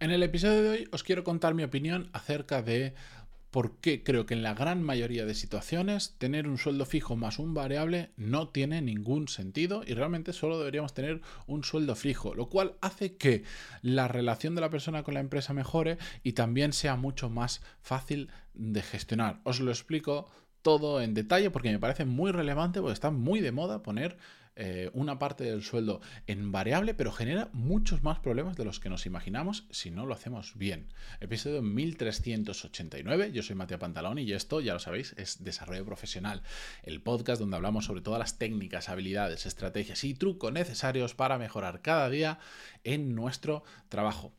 En el episodio de hoy os quiero contar mi opinión acerca de por qué creo que en la gran mayoría de situaciones tener un sueldo fijo más un variable no tiene ningún sentido y realmente solo deberíamos tener un sueldo fijo, lo cual hace que la relación de la persona con la empresa mejore y también sea mucho más fácil de gestionar. Os lo explico todo en detalle porque me parece muy relevante porque está muy de moda poner eh, una parte del sueldo en variable, pero genera muchos más problemas de los que nos imaginamos si no lo hacemos bien. Episodio 1389, yo soy Matías Pantalón y esto, ya lo sabéis, es Desarrollo Profesional, el podcast donde hablamos sobre todas las técnicas, habilidades, estrategias y trucos necesarios para mejorar cada día en nuestro trabajo.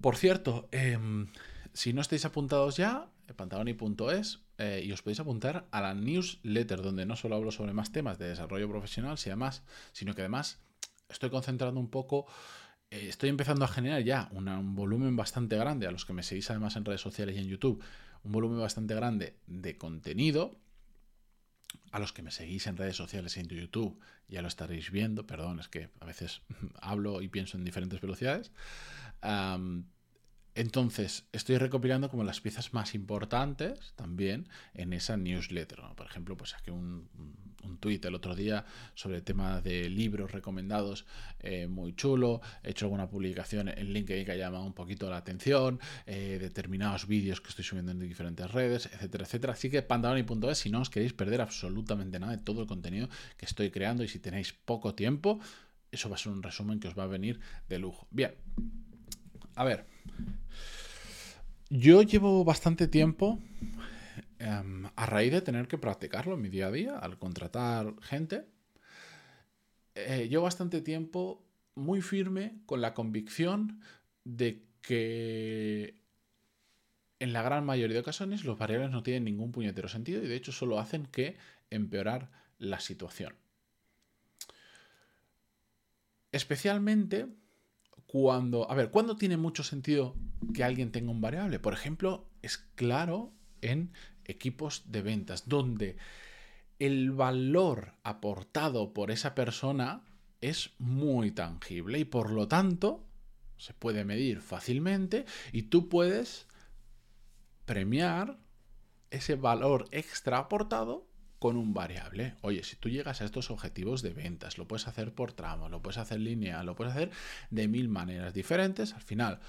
Por cierto, em, si no estáis apuntados ya, pantaloni.es eh, y os podéis apuntar a la newsletter donde no solo hablo sobre más temas de desarrollo profesional, sino que además estoy concentrando un poco, eh, estoy empezando a generar ya un volumen bastante grande, a los que me seguís además en redes sociales y en YouTube, un volumen bastante grande de contenido. A los que me seguís en redes sociales y en YouTube ya lo estaréis viendo, perdón, es que a veces hablo y pienso en diferentes velocidades. Entonces, estoy recopilando como las piezas más importantes también en esa newsletter. Por ejemplo, pues saqué un, un tweet el otro día sobre el tema de libros recomendados eh, muy chulo. He hecho alguna publicación en LinkedIn que ha llamado un poquito la atención, eh, determinados vídeos que estoy subiendo en diferentes redes, etcétera, etcétera. Así que pantaloni.es si no os queréis perder absolutamente nada de todo el contenido que estoy creando y si tenéis poco tiempo, eso va a ser un resumen que os va a venir de lujo. Bien, a ver. Yo llevo bastante tiempo em, a raíz de tener que practicarlo en mi día a día, al contratar gente. Eh, llevo bastante tiempo muy firme con la convicción de que en la gran mayoría de ocasiones los variables no tienen ningún puñetero sentido y de hecho solo hacen que empeorar la situación. Especialmente cuando, a ver, ¿cuándo tiene mucho sentido que alguien tenga un variable? Por ejemplo, es claro en equipos de ventas, donde el valor aportado por esa persona es muy tangible y por lo tanto se puede medir fácilmente y tú puedes premiar ese valor extra aportado con un variable. Oye, si tú llegas a estos objetivos de ventas, lo puedes hacer por tramo, lo puedes hacer lineal, lo puedes hacer de mil maneras diferentes. Al final,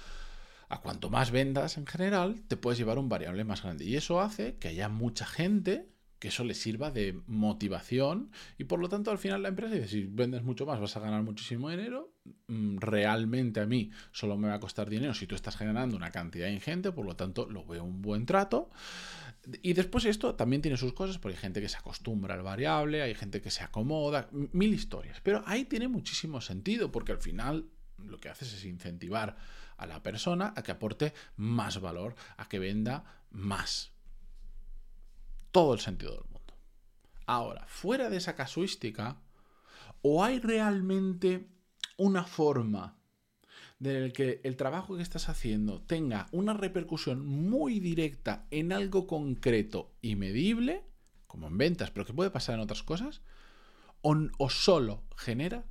a cuanto más vendas en general, te puedes llevar un variable más grande. Y eso hace que haya mucha gente que eso le sirva de motivación y por lo tanto al final la empresa dice, si vendes mucho más vas a ganar muchísimo dinero, mm, realmente a mí solo me va a costar dinero si tú estás generando una cantidad ingente, por lo tanto lo veo un buen trato. Y después esto también tiene sus cosas, porque hay gente que se acostumbra al variable, hay gente que se acomoda, mil historias. Pero ahí tiene muchísimo sentido, porque al final lo que haces es incentivar a la persona a que aporte más valor, a que venda más. Todo el sentido del mundo. Ahora, fuera de esa casuística, ¿o hay realmente una forma del que el trabajo que estás haciendo tenga una repercusión muy directa en algo concreto y medible, como en ventas, pero que puede pasar en otras cosas, o, o solo genera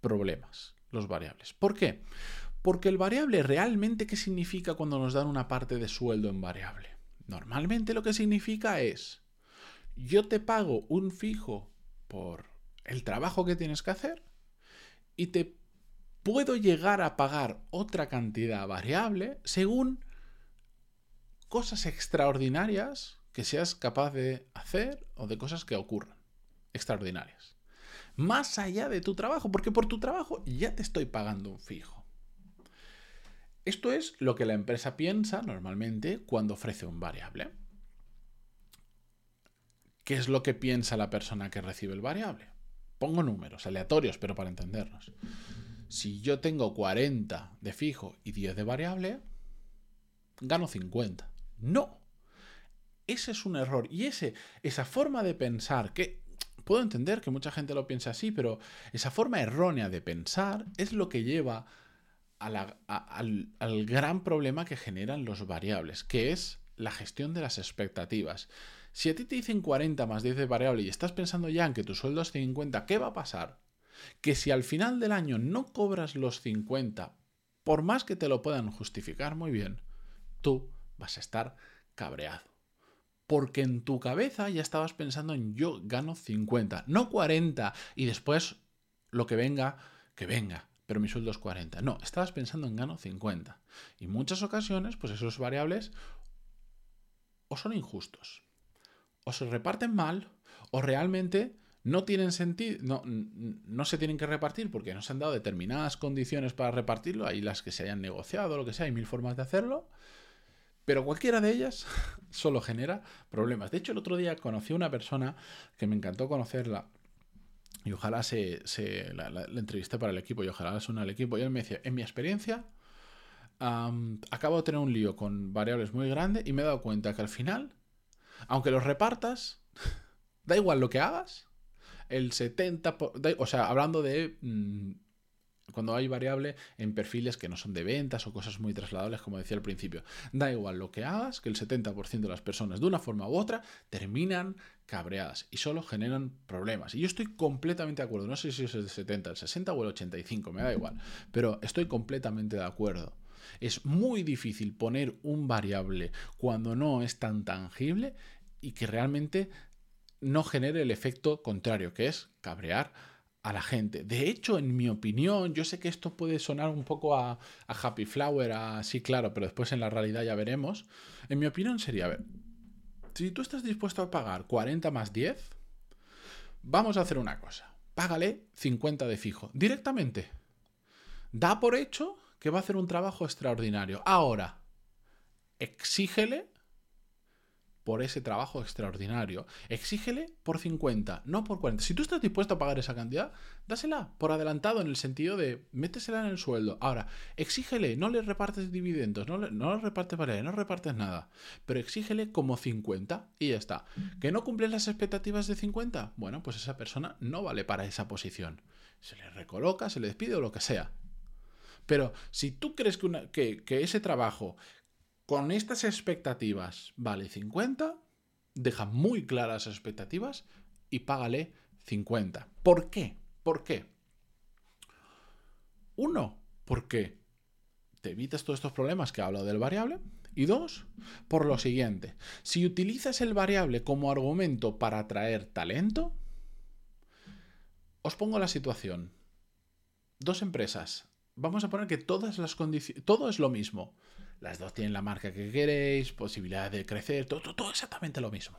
problemas los variables. ¿Por qué? Porque el variable realmente, ¿qué significa cuando nos dan una parte de sueldo en variable? Normalmente lo que significa es, yo te pago un fijo por el trabajo que tienes que hacer y te puedo llegar a pagar otra cantidad variable según cosas extraordinarias que seas capaz de hacer o de cosas que ocurran. Extraordinarias. Más allá de tu trabajo, porque por tu trabajo ya te estoy pagando un fijo. Esto es lo que la empresa piensa normalmente cuando ofrece un variable. ¿Qué es lo que piensa la persona que recibe el variable? Pongo números aleatorios, pero para entendernos si yo tengo 40 de fijo y 10 de variable, gano 50. No. Ese es un error. Y ese, esa forma de pensar, que puedo entender que mucha gente lo piensa así, pero esa forma errónea de pensar es lo que lleva al, al gran problema que generan los variables, que es la gestión de las expectativas. Si a ti te dicen 40 más 10 de variable y estás pensando ya en que tu sueldo es 50, ¿qué va a pasar? que si al final del año no cobras los 50 por más que te lo puedan justificar muy bien, tú vas a estar cabreado. Porque en tu cabeza ya estabas pensando en yo gano 50, no 40, y después lo que venga, que venga, pero mi sueldo es 40. No, estabas pensando en gano 50. Y en muchas ocasiones, pues esos variables o son injustos, o se reparten mal, o realmente no tienen sentido, no, no, se tienen que repartir porque no se han dado determinadas condiciones para repartirlo, hay las que se hayan negociado, lo que sea, hay mil formas de hacerlo, pero cualquiera de ellas solo genera problemas. De hecho, el otro día conocí a una persona que me encantó conocerla, y ojalá se, la, entrevisté para el equipo y ojalá se una al equipo, y él me decía, en mi experiencia, acabo de tener un lío con variables muy grandes y me he dado cuenta que al final, aunque los repartas, da igual lo que hagas, el 70, o sea, hablando de mm, cuando hay variable en perfiles que no son de ventas o cosas muy trasladables, como decía al principio, da igual lo que hagas, que el 70% de las personas de una forma u otra terminan cabreadas y solo generan problemas. Y yo estoy completamente de acuerdo, no sé si es el 70, el 60 o el 85, me da igual, pero estoy completamente de acuerdo. Es muy difícil poner un variable cuando no es tan tangible y que realmente no genere el efecto contrario, que es cabrear a la gente. De hecho, en mi opinión, yo sé que esto puede sonar un poco a, Happy Flower, así claro, pero después en la realidad ya veremos. En mi opinión sería, a ver, si tú estás dispuesto a pagar 40 más 10, vamos a hacer una cosa. Págale 50 de fijo, directamente. Da por hecho que va a hacer un trabajo extraordinario. Ahora, exígele por ese trabajo extraordinario. Exígele por 50, no por 40. Si tú estás dispuesto a pagar esa cantidad, dásela por adelantado en el sentido de métesela en el sueldo. Ahora, exígele, no le repartes dividendos, no le, no repartes variables, no repartes nada, pero exígele como 50 y ya está. ¿Que no cumples las expectativas de 50? Bueno, pues esa persona no vale para esa posición. Se le recoloca, se le despide o lo que sea. Pero si tú crees que, que ese trabajo con estas expectativas vale 50, deja muy claras las expectativas y págale 50. ¿Por qué? ¿Por qué? Uno, porque te evitas todos estos problemas que hablo del variable. Y dos, por lo siguiente, si utilizas el variable como argumento para atraer talento, os pongo la situación. Dos empresas. Vamos a poner que todas las condiciones, todo es lo mismo. Las dos tienen la marca que queréis, posibilidad de crecer, todo, todo, exactamente lo mismo.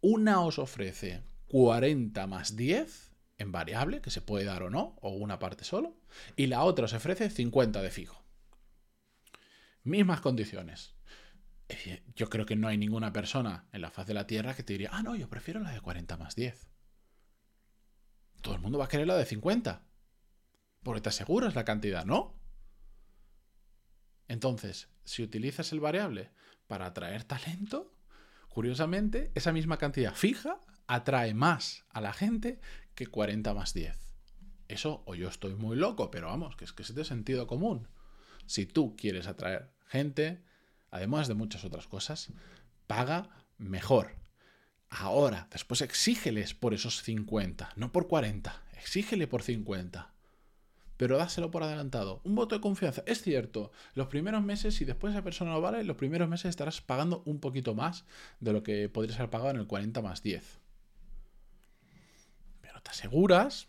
Una os ofrece 40 más 10 en variable, que se puede dar o no, o una parte solo, y la otra os ofrece 50 de fijo. Mismas condiciones. Yo creo que no hay ninguna persona en la faz de la Tierra que te diría, ah, no, yo prefiero la de 40 más 10. Todo el mundo va a querer la de 50. Porque te aseguras la cantidad, ¿no? Entonces, si utilizas el variable para atraer talento, curiosamente, esa misma cantidad fija atrae más a la gente que 40 más 10. Eso, o yo estoy muy loco, pero vamos, que es que es de sentido común. Si tú quieres atraer gente, además de muchas otras cosas, paga mejor. Ahora, después exígeles por esos 50, no por 40, exígele por 50 pero dáselo por adelantado. Un voto de confianza. Es cierto, los primeros meses, si después esa persona no vale, los primeros meses estarás pagando un poquito más de lo que podrías haber pagado en el 40 más 10. Pero te aseguras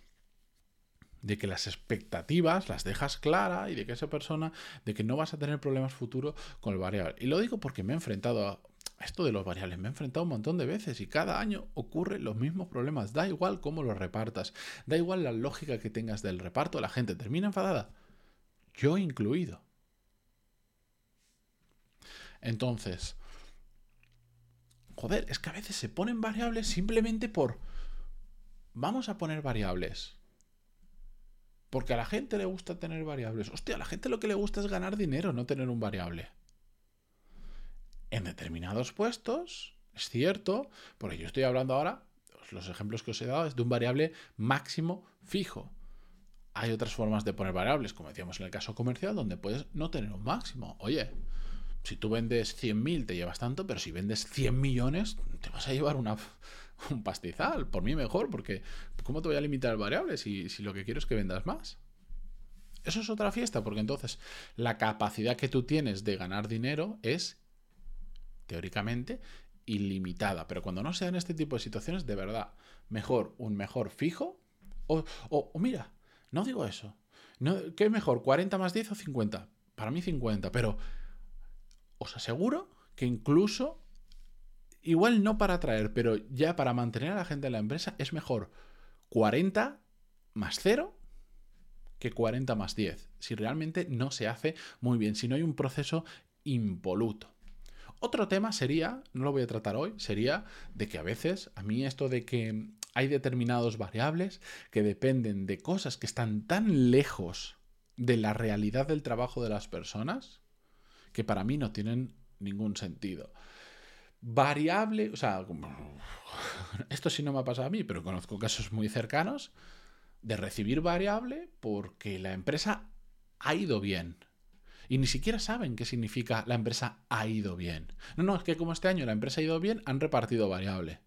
de que las expectativas las dejas claras y de que esa persona, de que no vas a tener problemas futuros con el variable. Y lo digo porque me he enfrentado a esto de los variables me he enfrentado un montón de veces y cada año ocurren los mismos problemas. Da igual cómo los repartas, da igual la lógica que tengas del reparto, la gente termina enfadada. Yo incluido. Entonces, joder, es que a veces se ponen variables simplemente por... Vamos a poner variables. Porque a la gente le gusta tener variables. Hostia, a la gente lo que le gusta es ganar dinero, no tener un variable en determinados puestos, es cierto, porque yo estoy hablando ahora, los ejemplos que os he dado es de un variable máximo fijo. Hay otras formas de poner variables, como decíamos en el caso comercial, donde puedes no tener un máximo. Oye, si tú vendes 100.000 te llevas tanto, pero si vendes 100 millones te vas a llevar un pastizal. Por mí mejor, porque ¿cómo te voy a limitar el variable si, si lo que quiero es que vendas más? Eso es otra fiesta, porque entonces la capacidad que tú tienes de ganar dinero es, teóricamente, ilimitada. Pero cuando no sean este tipo de situaciones, de verdad, mejor un mejor fijo. O, o, mira, no digo eso. ¿Qué es mejor, 40 más 10 o 50? Para mí 50, pero os aseguro que incluso, igual no para atraer, pero ya para mantener a la gente en la empresa, es mejor 40 más 0 que 40 más 10, si realmente no se hace muy bien, si no hay un proceso impoluto. Otro tema sería, no lo voy a tratar hoy, sería de que a veces a mí esto de que hay determinados variables que dependen de cosas que están tan lejos de la realidad del trabajo de las personas que para mí no tienen ningún sentido. Variable, o sea, esto sí no me ha pasado a mí, pero conozco casos muy cercanos de recibir variable porque la empresa ha ido bien. Y ni siquiera saben qué significa la empresa ha ido bien. No, no, es que como este año la empresa ha ido bien, han repartido variable.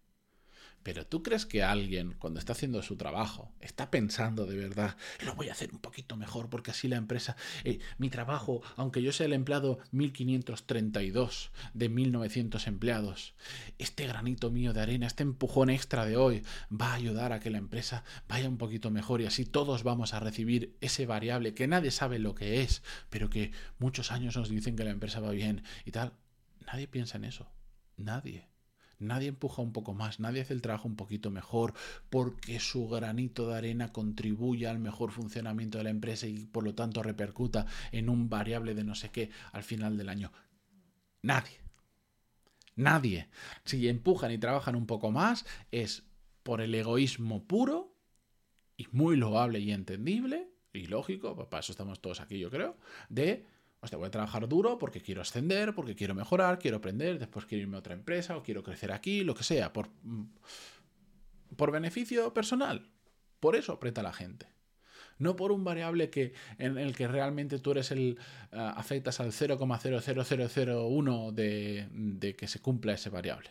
Pero tú crees que alguien, cuando está haciendo su trabajo, está pensando de verdad, lo voy a hacer un poquito mejor porque así la empresa, eh, mi trabajo, aunque yo sea el empleado 1532 de 1900 empleados, este granito mío de arena, este empujón extra de hoy, va a ayudar a que la empresa vaya un poquito mejor y así todos vamos a recibir ese variable que nadie sabe lo que es, pero que muchos años nos dicen que la empresa va bien y tal. Nadie piensa en eso. Nadie. Nadie empuja un poco más, nadie hace el trabajo un poquito mejor porque su granito de arena contribuye al mejor funcionamiento de la empresa y por lo tanto repercuta en un variable de no sé qué al final del año. Nadie. Nadie. Si empujan y trabajan un poco más es por el egoísmo puro y muy loable y entendible y lógico, para eso estamos todos aquí yo creo, de Hostia, voy a trabajar duro porque quiero ascender, porque quiero mejorar, quiero aprender, después quiero irme a otra empresa o quiero crecer aquí, lo que sea, por, mm, por beneficio personal. Por eso aprieta la gente. No por un variable que, en el que realmente tú eres el. Uh, afectas al 0,00001 de, de que se cumpla ese variable.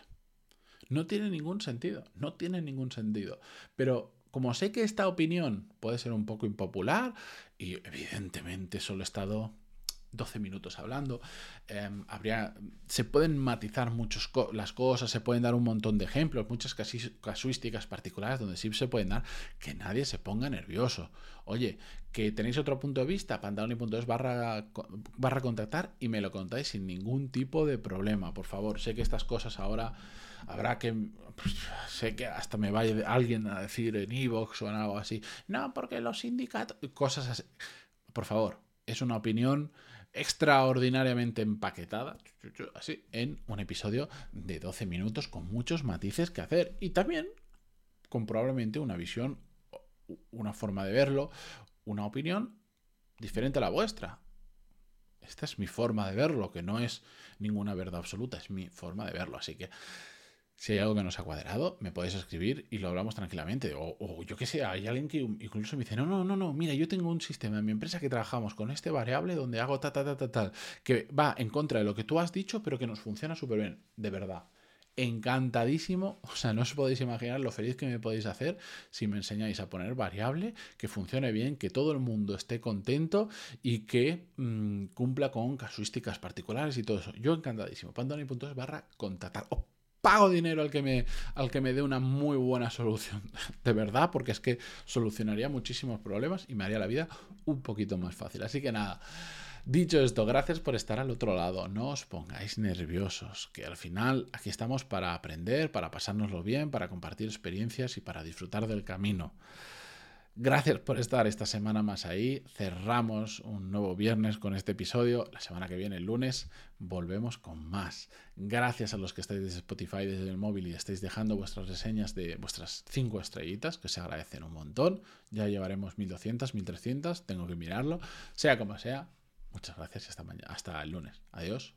No tiene ningún sentido. No tiene ningún sentido. Pero como sé que esta opinión puede ser un poco impopular, y evidentemente solo he estado 12 minutos hablando. Em, habría, se pueden matizar muchas las cosas, se pueden dar un montón de ejemplos, muchas casuísticas particulares donde sí se pueden dar que nadie se ponga nervioso. Oye, que tenéis otro punto de vista, pantaloni.es barra, barra contactar y me lo contáis sin ningún tipo de problema, por favor. Sé que estas cosas ahora habrá que. Pues, sé que hasta me vaya alguien a decir en Evox o en algo así. No, porque los sindicatos. Cosas así. Por favor, es una opinión extraordinariamente empaquetada, así, en un episodio de 12 minutos con muchos matices que hacer y también con probablemente una visión, una forma de verlo, una opinión diferente a la vuestra. Esta es mi forma de verlo, que no es ninguna verdad absoluta, es mi forma de verlo. Así que si hay algo que no se ha cuadrado, me podéis escribir y lo hablamos tranquilamente. O, yo qué sé, hay alguien que incluso me dice, no, no, no, no, mira, yo tengo un sistema en mi empresa que trabajamos con este variable donde hago ta, ta, ta, ta, tal, que va en contra de lo que tú has dicho, pero que nos funciona súper bien. De verdad. Encantadísimo, o sea, no os podéis imaginar lo feliz que me podéis hacer si me enseñáis a poner variable, que funcione bien, que todo el mundo esté contento y que mm, cumpla con casuísticas particulares y todo eso. Yo encantadísimo. Pandoni.es barra contactar pago dinero al que me, al que me dé una muy buena solución. De verdad, porque es que solucionaría muchísimos problemas y me haría la vida un poquito más fácil. Así que nada. Dicho esto, gracias por estar al otro lado. No os pongáis nerviosos, que al final aquí estamos para aprender, para pasárnoslo bien, para compartir experiencias y para disfrutar del camino. Gracias por estar esta semana más ahí. Cerramos un nuevo viernes con este episodio. La semana que viene, el lunes, volvemos con más. Gracias a los que estáis desde Spotify, desde el móvil y estáis dejando vuestras reseñas de vuestras cinco estrellitas, que se agradecen un montón. Ya llevaremos 1200, 1300, tengo que mirarlo. Sea como sea, muchas gracias y hasta, mañana, hasta el lunes. Adiós.